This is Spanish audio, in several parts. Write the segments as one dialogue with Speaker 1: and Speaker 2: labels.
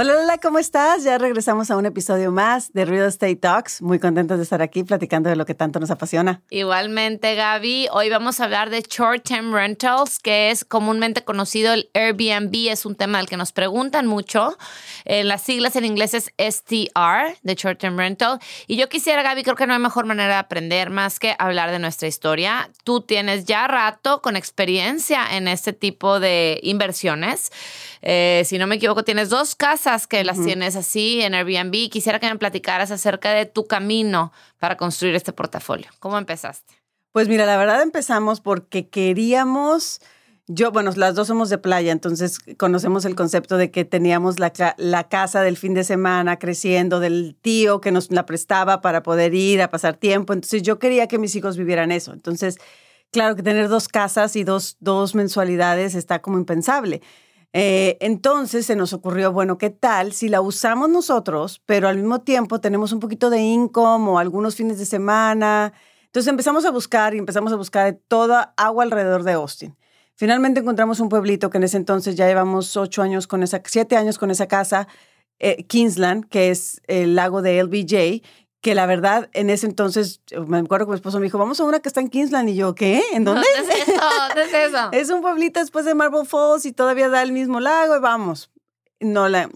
Speaker 1: Hola, hola, ¿cómo estás? Ya regresamos a un episodio más de Real Estate Talks. Muy contentos de estar aquí platicando de lo que tanto nos apasiona.
Speaker 2: Igualmente, Gaby. Hoy vamos a hablar de short-term rentals, que es comúnmente conocido el Airbnb. Es un tema del que nos preguntan mucho. En las siglas en inglés es STR, de short-term rental. Y yo quisiera, Gaby, creo que no hay mejor manera de aprender más que hablar de nuestra historia. Tú tienes ya rato con experiencia en este tipo de inversiones. Eh, si no me equivoco, tienes dos casas que las tienes así en Airbnb. Quisiera que me platicaras acerca de tu camino para construir este portafolio. ¿Cómo empezaste?
Speaker 1: Pues mira, la verdad empezamos porque queríamos, yo, bueno, las dos somos de playa, entonces conocemos el concepto de que teníamos la, la casa del fin de semana creciendo, del tío que nos la prestaba para poder ir a pasar tiempo. Entonces yo quería que mis hijos vivieran eso. Entonces, claro que tener dos casas y dos, dos mensualidades está como impensable. Eh, entonces se nos ocurrió, bueno, ¿qué tal si la usamos nosotros, pero al mismo tiempo tenemos un poquito de income o algunos fines de semana? Entonces empezamos a buscar y empezamos a buscar toda agua alrededor de Austin. Finalmente encontramos un pueblito que en ese entonces ya llevamos ocho años con esa, siete años con esa casa, eh, Kingsland, que es el lago de LBJ, que la verdad, en ese entonces, me acuerdo que mi esposo me dijo, vamos a una que está en Kingsland. Y yo, ¿qué? ¿En dónde?
Speaker 2: ¿Dónde es eso? ¿Dónde es eso?
Speaker 1: es un pueblito después de Marble Falls y todavía da el mismo lago y vamos. No, la,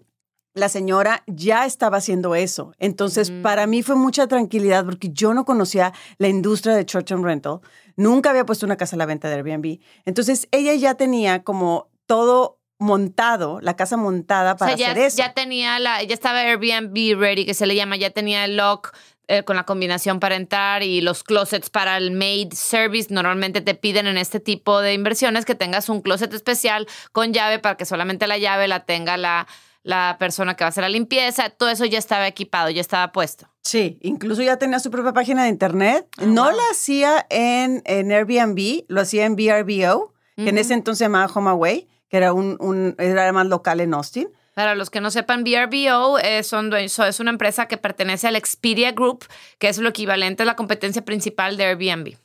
Speaker 1: la señora ya estaba haciendo eso. Entonces, para mí fue mucha tranquilidad porque yo no conocía la industria de short-term rental. Nunca había puesto una casa a la venta de Airbnb. Entonces, ella ya tenía como todo montado, la casa montada para
Speaker 2: ya,
Speaker 1: hacer eso.
Speaker 2: Ya tenía la, ya estaba Airbnb ready, que se le llama, ya tenía el lock eh, con la combinación para entrar y los closets para el maid service. Normalmente te piden en este tipo de inversiones que tengas un closet especial con llave para que solamente la llave la tenga la, la persona que va a hacer la limpieza. Todo eso ya estaba equipado, ya estaba puesto.
Speaker 1: Sí, incluso ya tenía su propia página de internet. Ah, no la hacía en, en Airbnb, lo hacía en VRBO, que en ese entonces se llamaba HomeAway que era, un, un, era más local en Austin.
Speaker 2: Para los que no sepan, VRBO es, son, es una empresa que pertenece al Expedia Group, que es lo equivalente a la competencia principal de Airbnb.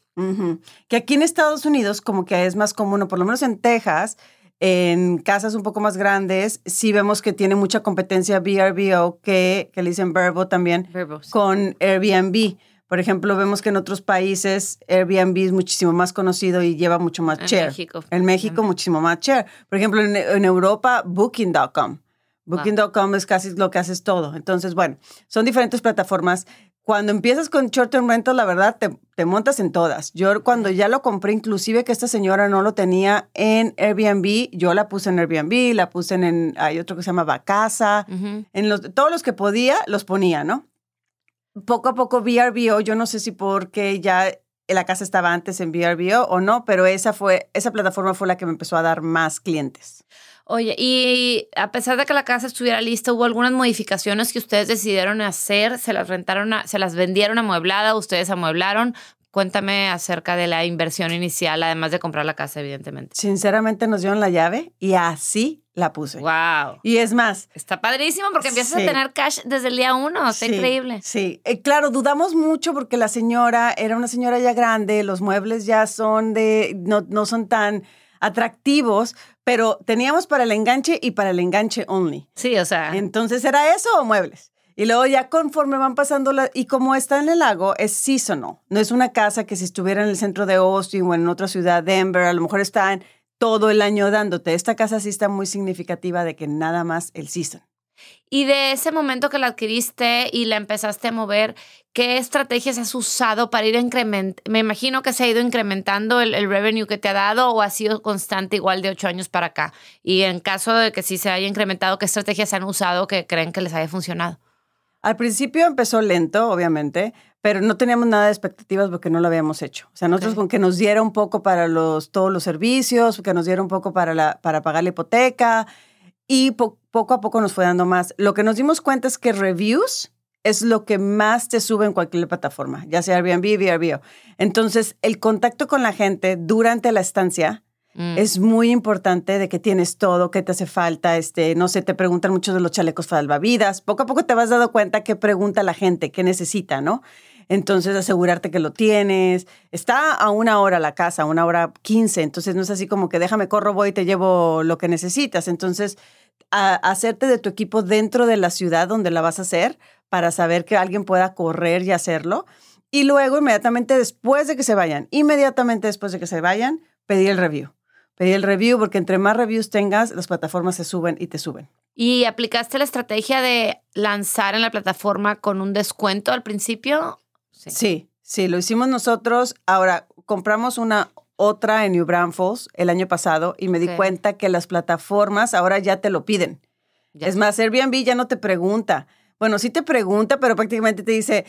Speaker 1: Que aquí en Estados Unidos como que es más común, o por lo menos en Texas, en casas un poco más grandes, sí vemos que tiene mucha competencia VRBO, que, que le dicen Verbo también, con Airbnb. Por ejemplo, vemos que en otros países Airbnb es muchísimo más conocido y lleva mucho más
Speaker 2: en
Speaker 1: share.
Speaker 2: México.
Speaker 1: En México, muchísimo más share. Por ejemplo, en, Europa, Booking.com. Booking.com es casi lo que haces todo. Entonces, bueno, son diferentes plataformas. Cuando empiezas con short term rental, la verdad, te, te, montas en todas. Yo cuando ya lo compré, inclusive que esta señora no lo tenía en Airbnb, yo la puse en Airbnb, la puse en, hay otro que se llama Vacasa. En los, todos los que podía, los ponía, ¿no? poco a poco VRBO, yo no sé si porque ya la casa estaba antes en VRBO o no, pero esa fue, esa plataforma fue la que me empezó a dar más clientes.
Speaker 2: Oye, y a pesar de que la casa estuviera lista, ¿hubo algunas modificaciones que ustedes decidieron hacer? ¿Se las rentaron, se las vendieron amueblada? ¿Ustedes amueblaron? Cuéntame acerca de la inversión inicial, además de comprar la casa, evidentemente.
Speaker 1: Sinceramente nos dieron la llave y así la puse.
Speaker 2: Wow.
Speaker 1: Y es más.
Speaker 2: Está padrísimo porque empiezas a tener cash desde el día uno. Está increíble.
Speaker 1: Sí. Eh, claro, dudamos mucho porque la señora era una señora ya grande, los muebles ya son de, no, no son tan atractivos, pero teníamos para el enganche y para el enganche only.
Speaker 2: Sí, o sea.
Speaker 1: Entonces, ¿era eso o muebles? Y luego ya conforme van pasando, la, y como está en el lago, es seasonal. No es una casa que si estuviera en el centro de Austin o en otra ciudad, Denver, a lo mejor está en todo el año dándote. Esta casa sí está muy significativa de que nada más el season.
Speaker 2: Y de ese momento que la adquiriste y la empezaste a mover, ¿qué estrategias has usado para ir incrementando? Me imagino que se ha ido incrementando el, el, revenue que te ha dado o ha sido constante igual de ocho años para acá. Y en caso de que sí se haya incrementado, ¿qué estrategias han usado que creen que les haya funcionado?
Speaker 1: Al principio empezó lento, obviamente, pero no teníamos nada de expectativas porque no lo habíamos hecho. O sea, nosotros con que nos diera un poco para los, todos los servicios, que nos diera un poco para, la, para pagar la hipoteca, y poco a poco nos fue dando más. Lo que nos dimos cuenta es que reviews es lo que más te sube en cualquier plataforma, ya sea Airbnb, VRBO. Entonces, el contacto con la gente durante la estancia mm. es muy importante de que tienes todo, qué te hace falta, este, no sé, te preguntan mucho de los chalecos salvavidas. Poco a poco te vas dando cuenta qué pregunta la gente, qué necesita, ¿no? Entonces, asegurarte que lo tienes. Está a una hora la casa, a una hora quince. Entonces, no es así como que déjame, corro, voy y te llevo lo que necesitas. Entonces, hacerte de tu equipo dentro de la ciudad donde la vas a hacer para saber que alguien pueda correr y hacerlo. Y luego, inmediatamente después de que se vayan, inmediatamente después de que se vayan, pedir el review. Pedir el review porque entre más reviews tengas, las plataformas se suben y te suben.
Speaker 2: ¿Y aplicaste la estrategia de lanzar en la plataforma con un descuento al principio?
Speaker 1: Sí. sí, lo hicimos nosotros. Ahora, compramos una otra en New Braunfels el año pasado y me di cuenta que las plataformas ahora ya te lo piden. Es más, Airbnb ya no te pregunta. Bueno, sí te pregunta, pero prácticamente te dice,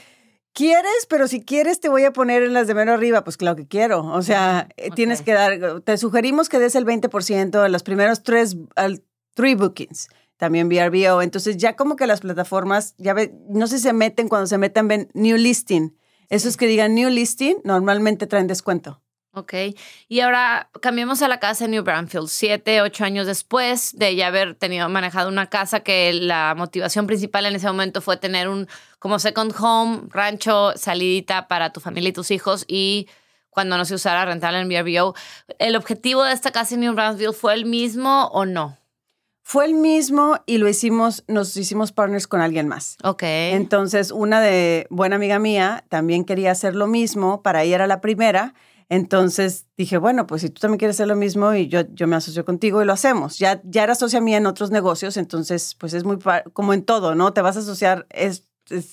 Speaker 1: ¿quieres? Pero si quieres te voy a poner en las de menos arriba. Pues claro que quiero. O sea, eh, tienes que dar, te sugerimos que des el 20% en los primeros tres, al, three bookings. También VRBO. Entonces ya como que las plataformas, ya ve, no sé si se meten cuando se meten, ven New Listing. Esos que digan New Listing normalmente traen descuento.
Speaker 2: Ok. Y ahora cambiamos a la casa en New Braunfield, siete, ocho años después de ya haber tenido manejado una casa que la motivación principal en ese momento fue tener un como second home, rancho, salidita para tu familia y tus hijos y cuando no se usara rentar en VRBO. ¿El objetivo de esta casa en New Braunfield fue el mismo o no?
Speaker 1: Fue el mismo y lo hicimos, nos hicimos partners con alguien más.
Speaker 2: Ok.
Speaker 1: Entonces, una de buena amiga mía también quería hacer lo mismo, para ella era la primera. Entonces dije, bueno, pues si tú también quieres hacer lo mismo y yo, yo me asocio contigo y lo hacemos. Ya, ya era socia mía en otros negocios, entonces pues es muy como en todo, ¿no? Te vas a asociar, es,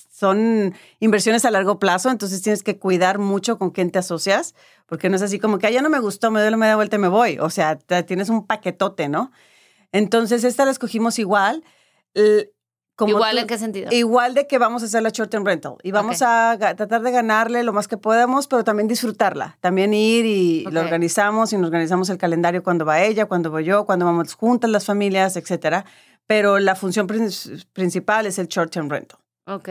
Speaker 1: son inversiones a largo plazo, entonces tienes que cuidar mucho con quién te asocias, porque no es así como que, ah, ya no me gustó, me doy la media vuelta y me voy. O sea, tienes un paquetote, ¿no? Entonces, esta la escogimos igual.
Speaker 2: ¿Igual en qué sentido?
Speaker 1: Igual de que vamos a hacer la short term rental y vamos a tratar de ganarle lo más que podamos, pero también disfrutarla. También ir y lo organizamos y nos organizamos el calendario cuando va ella, cuando voy yo, cuando vamos juntas las familias, etcétera. Pero la función principal es el short term rental.
Speaker 2: Ok.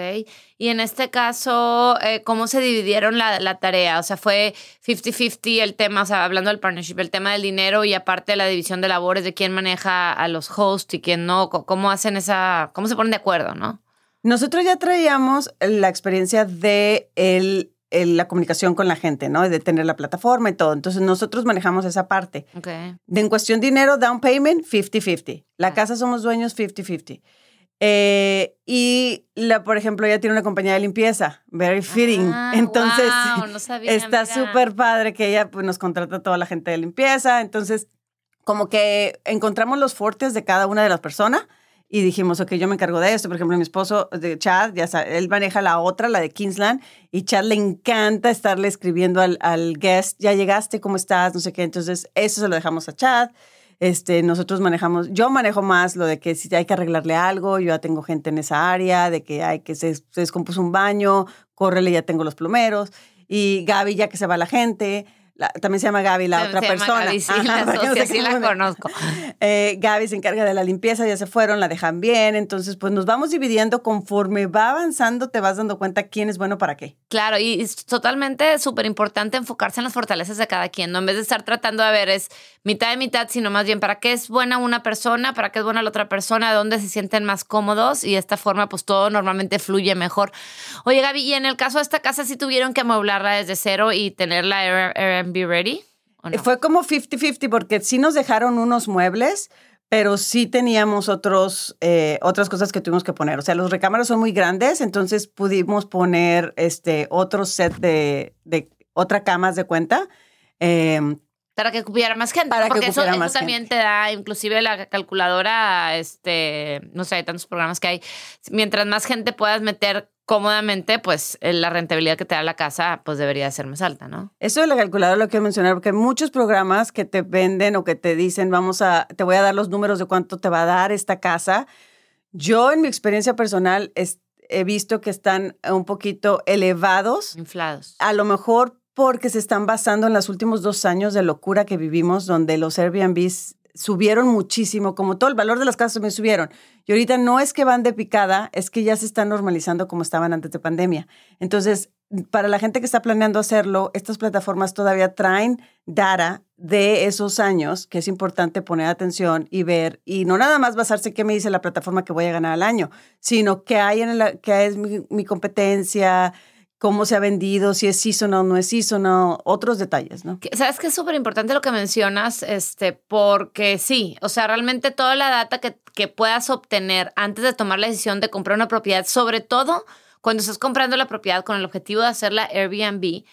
Speaker 2: Y en este caso, eh, ¿cómo se dividieron la, la, tarea? O sea, fue 50-50 el tema, o sea, hablando del partnership, el tema del dinero y aparte la división de labores de quién maneja a los hosts y quién no. ¿Cómo hacen esa, cómo se ponen de acuerdo, no?
Speaker 1: Nosotros ya traíamos la experiencia de el, la comunicación con la gente, ¿no? De tener la plataforma y todo. Entonces, nosotros manejamos esa parte.
Speaker 2: Ok.
Speaker 1: De en cuestión dinero, down payment, 50-50. La ah. casa somos dueños, 50-50. Eh, y, la, por ejemplo, ella tiene una compañía de limpieza, Very Fitting.
Speaker 2: Ah,
Speaker 1: Entonces,
Speaker 2: no sabía,
Speaker 1: está súper padre que ella pues, nos contrata a toda la gente de limpieza. Entonces, como que encontramos los fuertes de cada una de las personas y dijimos, ok, yo me encargo de esto. Por ejemplo, mi esposo, de Chad, ya sabe, él maneja la otra, la de Kingsland, y Chad le encanta estarle escribiendo al, al guest, ya llegaste, ¿cómo estás? No sé qué. Entonces, eso se lo dejamos a Chad. Este, nosotros manejamos, yo manejo más lo de que si hay que arreglarle algo, yo ya tengo gente en esa área, de que hay que se, se descompuso un baño, córrele, ya tengo los plomeros. Y Gaby, ya que se va la gente, también se llama Gaby, la otra persona.
Speaker 2: Gaby, sí, la sí la conozco.
Speaker 1: Eh, Gaby se encarga de la limpieza, ya se fueron, la dejan bien. Entonces, pues nos vamos dividiendo conforme va avanzando, te vas dando cuenta quién es bueno para qué.
Speaker 2: Claro, y es totalmente súper importante enfocarse en las fortalezas de cada quien, ¿no? En vez de estar tratando de ver es mitad de mitad, sino más bien para qué es buena una persona, para qué es buena la otra persona, dónde se sienten más cómodos y de esta forma, pues todo normalmente fluye mejor. Oye, Gaby, y en el caso de esta casa, sí tuvieron que amueblarla desde cero y tenerla Be Ready?
Speaker 1: Fue como 50-50 porque sí nos dejaron unos muebles, pero sí teníamos otros, eh, otras cosas que tuvimos que poner. O sea, los recámaras son muy grandes, entonces pudimos poner este otro set de, de otra camas de cuenta.
Speaker 2: Em, para que cupiera más gente. Para porque eso, también te da, inclusive la calculadora, este, no sé, hay tantos programas que hay. Mientras más gente puedas meter cómodamente, pues eh, la rentabilidad que te da la casa, pues debería ser más alta, ¿no?
Speaker 1: Eso de la calculadora lo quiero mencionar porque hay muchos programas que te venden o que te dicen, vamos a, te voy a dar los números de cuánto te va a dar esta casa. Yo, en mi experiencia personal, he visto que están un poquito elevados.
Speaker 2: Inflados.
Speaker 1: A lo mejor porque se están basando en los últimos dos años de locura que vivimos, donde los Airbnbs subieron muchísimo, como todo el valor de las casas también subieron. Y ahorita no es que van de picada, es que ya se están normalizando como estaban antes de pandemia. Entonces, para la gente que está planeando hacerlo, estas plataformas todavía traen data de esos años, que es importante poner atención y ver, y no nada más basarse en qué me dice la plataforma que voy a ganar al año, sino qué hay en la, qué es mi, mi competencia, cómo se ha vendido, si es seasonal no es seasonal, otros detalles, ¿no?
Speaker 2: Sabes que es súper importante lo que mencionas, este, porque sí, o sea, realmente toda la data que, que puedas obtener antes de tomar la decisión de comprar una propiedad, sobre todo cuando estás comprando la propiedad con el objetivo de hacerla Airbnb,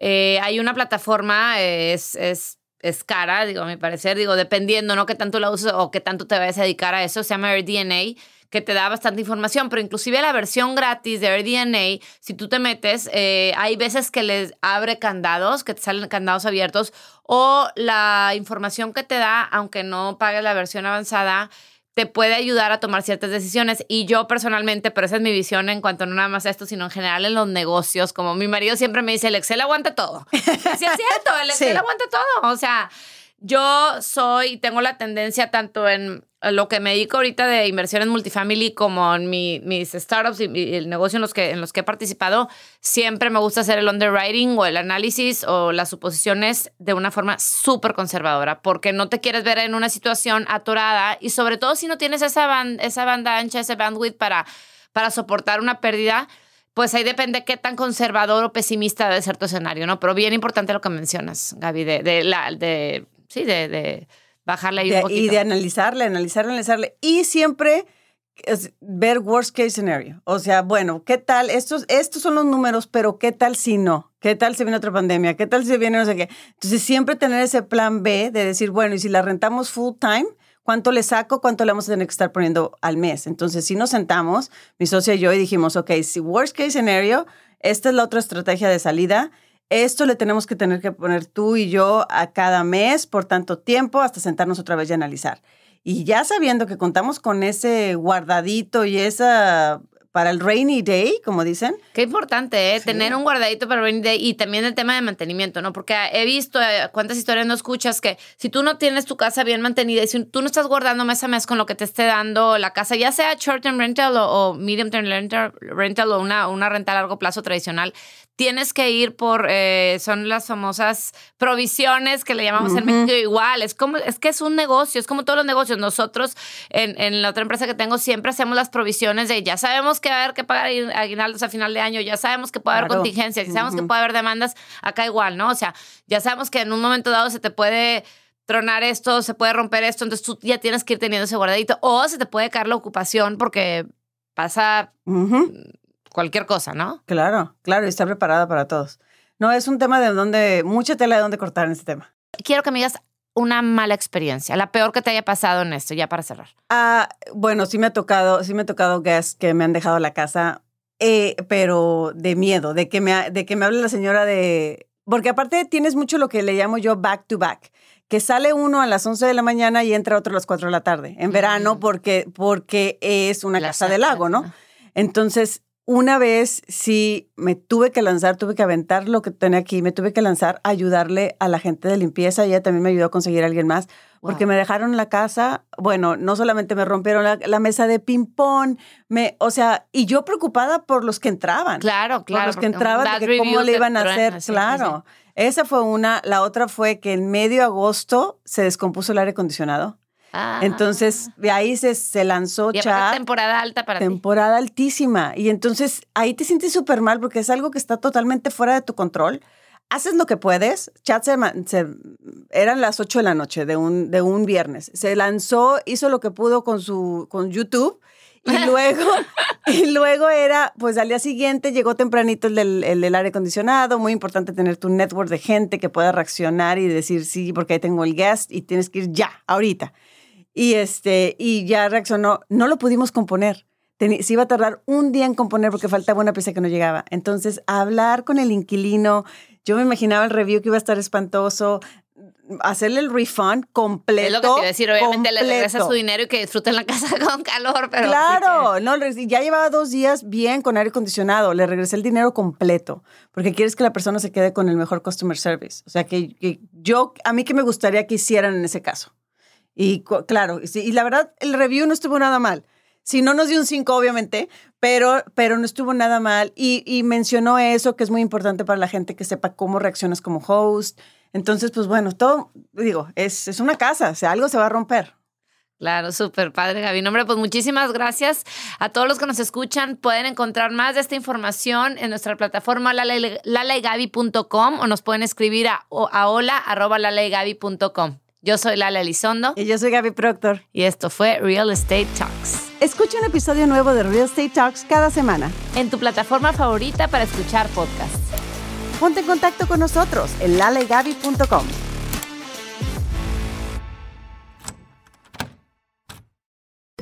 Speaker 2: eh, hay una plataforma, es, es, es, cara, digo, a mi parecer, digo, dependiendo, ¿no? Qué tanto la uses o qué tanto te vayas a dedicar a eso, se llama AirDNA que te da bastante información, pero inclusive la versión gratis de AirDNA, si tú te metes, eh, hay veces que les abre candados, que te salen candados abiertos, o la información que te da, aunque no pagues la versión avanzada, te puede ayudar a tomar ciertas decisiones. Y yo personalmente, pero esa es mi visión en cuanto no nada más a esto, sino en general en los negocios, como mi marido siempre me dice, el Excel aguanta todo. Sí, es cierto, el Excel aguanta todo. O sea, yo soy, tengo la tendencia tanto en lo que me dedico ahorita de inversiones multifamily como en mis startups y, el negocio en los, que, en los que he participado, siempre me gusta hacer el underwriting o el análisis o las suposiciones de una forma súper conservadora, porque no te quieres ver en una situación atorada y sobre todo si no tienes esa, esa banda ancha, ese bandwidth para, para soportar una pérdida, pues ahí depende qué tan conservador o pesimista debe ser tu escenario, ¿no? Pero bien importante lo que mencionas, Gaby, de la... De, sí, de bajarle ahí un poquito.
Speaker 1: Y de analizarle, analizarle, analizarle. Y siempre ver worst case scenario. O sea, bueno, ¿qué tal? Estos, estos son los números, pero ¿qué tal si no? ¿Qué tal si viene otra pandemia? ¿Qué tal si viene no sé qué? Entonces, siempre tener ese plan B de decir, bueno, y si la rentamos full time, ¿cuánto le saco? ¿Cuánto le vamos a tener que estar poniendo al mes? Entonces, si nos sentamos, mi socia y yo, y dijimos, ok, si worst case scenario, esta es la otra estrategia de salida esto le tenemos que tener que poner tú y yo a cada mes por tanto tiempo hasta sentarnos otra vez y analizar. Y ya sabiendo que contamos con ese guardadito y esa para el rainy day, como dicen.
Speaker 2: Qué importante, ¿eh? Tener un guardadito para el rainy day y también el tema de mantenimiento, ¿no? Porque he visto eh, cuántas historias no escuchas que si tú no tienes tu casa bien mantenida y si tú no estás guardando mes a mes con lo que te esté dando la casa, ya sea short term rental o, medium term rental, rental o una, una renta a largo plazo tradicional, tienes que ir por, eh, son las famosas provisiones que le llamamos en México igual, es como, es que es un negocio, es como todos los negocios. Nosotros en, en la otra empresa que tengo siempre hacemos las provisiones de ya sabemos que va a haber que pagar aguinaldos a final de año, ya sabemos que puede haber contingencias, ya sabemos que puede haber demandas, acá igual, ¿no? O sea, ya sabemos que en un momento dado se te puede tronar esto, se puede romper esto, entonces tú ya tienes que ir teniendo ese guardadito o se te puede caer la ocupación porque pasa cualquier cosa, ¿no?
Speaker 1: Claro, claro, y está preparada para todos. No, es un tema de donde, mucha tela de donde cortar en este tema.
Speaker 2: Quiero que me digas una mala experiencia, la peor que te haya pasado en esto, ya para cerrar?
Speaker 1: Ah, bueno, sí me ha tocado, sí me ha tocado guests que me han dejado la casa, eh, pero de miedo, de que me, de que me hable la señora de, porque aparte tienes mucho lo que le llamo yo back to back, que sale uno a las 11 de la mañana y entra otro a las 4 de la tarde, en verano, porque, porque es una casa del lago, ¿no? Entonces, una vez sí me tuve que lanzar, tuve que aventar lo que tenía aquí, me tuve que lanzar a ayudarle a la gente de limpieza. Ella también me ayudó a conseguir a alguien más, porque me dejaron la casa. Bueno, no solamente me rompieron la, mesa de ping-pong, me, o sea, y yo preocupada por los que entraban.
Speaker 2: Claro, claro.
Speaker 1: Por los que entraban, de cómo le iban a hacer. claro. Esa fue una. La otra fue que en medio agosto se descompuso el aire acondicionado. Entonces, ah. de ahí se, se lanzó
Speaker 2: y
Speaker 1: chat.
Speaker 2: temporada alta para
Speaker 1: Temporada altísima. Y entonces ahí te sientes súper mal porque es algo que está totalmente fuera de tu control. Haces lo que puedes. Chat se, eran las 8 de la noche de un, de un viernes. Se lanzó, hizo lo que pudo con su con YouTube. Y luego, y luego era, pues al día siguiente llegó tempranito el del, el del aire acondicionado. Muy importante tener tu network de gente que pueda reaccionar y decir sí, porque ahí tengo el guest y tienes que ir ya, ahorita. Y, este, y ya reaccionó, no lo pudimos componer. se iba a tardar un día en componer porque faltaba una pieza que no llegaba. Entonces, hablar con el inquilino, yo me imaginaba el review que iba a estar espantoso, hacerle el refund completo. Es
Speaker 2: lo que te iba a decir, obviamente le regresa su dinero y que disfruten la casa con calor, pero...
Speaker 1: Claro, no, ya llevaba dos días bien con aire acondicionado, le regresé el dinero completo, porque quieres que la persona se quede con el mejor customer service. O sea, que, que yo, a mí que me gustaría que hicieran en ese caso. Y claro, y la verdad, el review no estuvo nada mal. Si no nos dio un 5, obviamente, pero, pero no estuvo nada mal. Y, mencionó eso, que es muy importante para la gente que sepa cómo reaccionas como host. Entonces, pues bueno, todo, digo, es, es una casa, o sea, algo se va a romper.
Speaker 2: Claro, súper padre, Gaby. Nombre, pues muchísimas gracias a todos los que nos escuchan. Pueden encontrar más de esta información en nuestra plataforma lalegaby.com o nos pueden escribir a, a hola.lalegaby.com. Yo soy Lala Elizondo.
Speaker 1: Y yo soy Gaby Proctor.
Speaker 2: Y esto fue Real Estate Talks.
Speaker 1: Escucha un episodio nuevo de Real Estate Talks cada semana.
Speaker 2: En tu plataforma favorita para escuchar podcasts.
Speaker 1: Ponte en contacto con nosotros en lalegaby.com.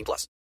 Speaker 3: 18 plus.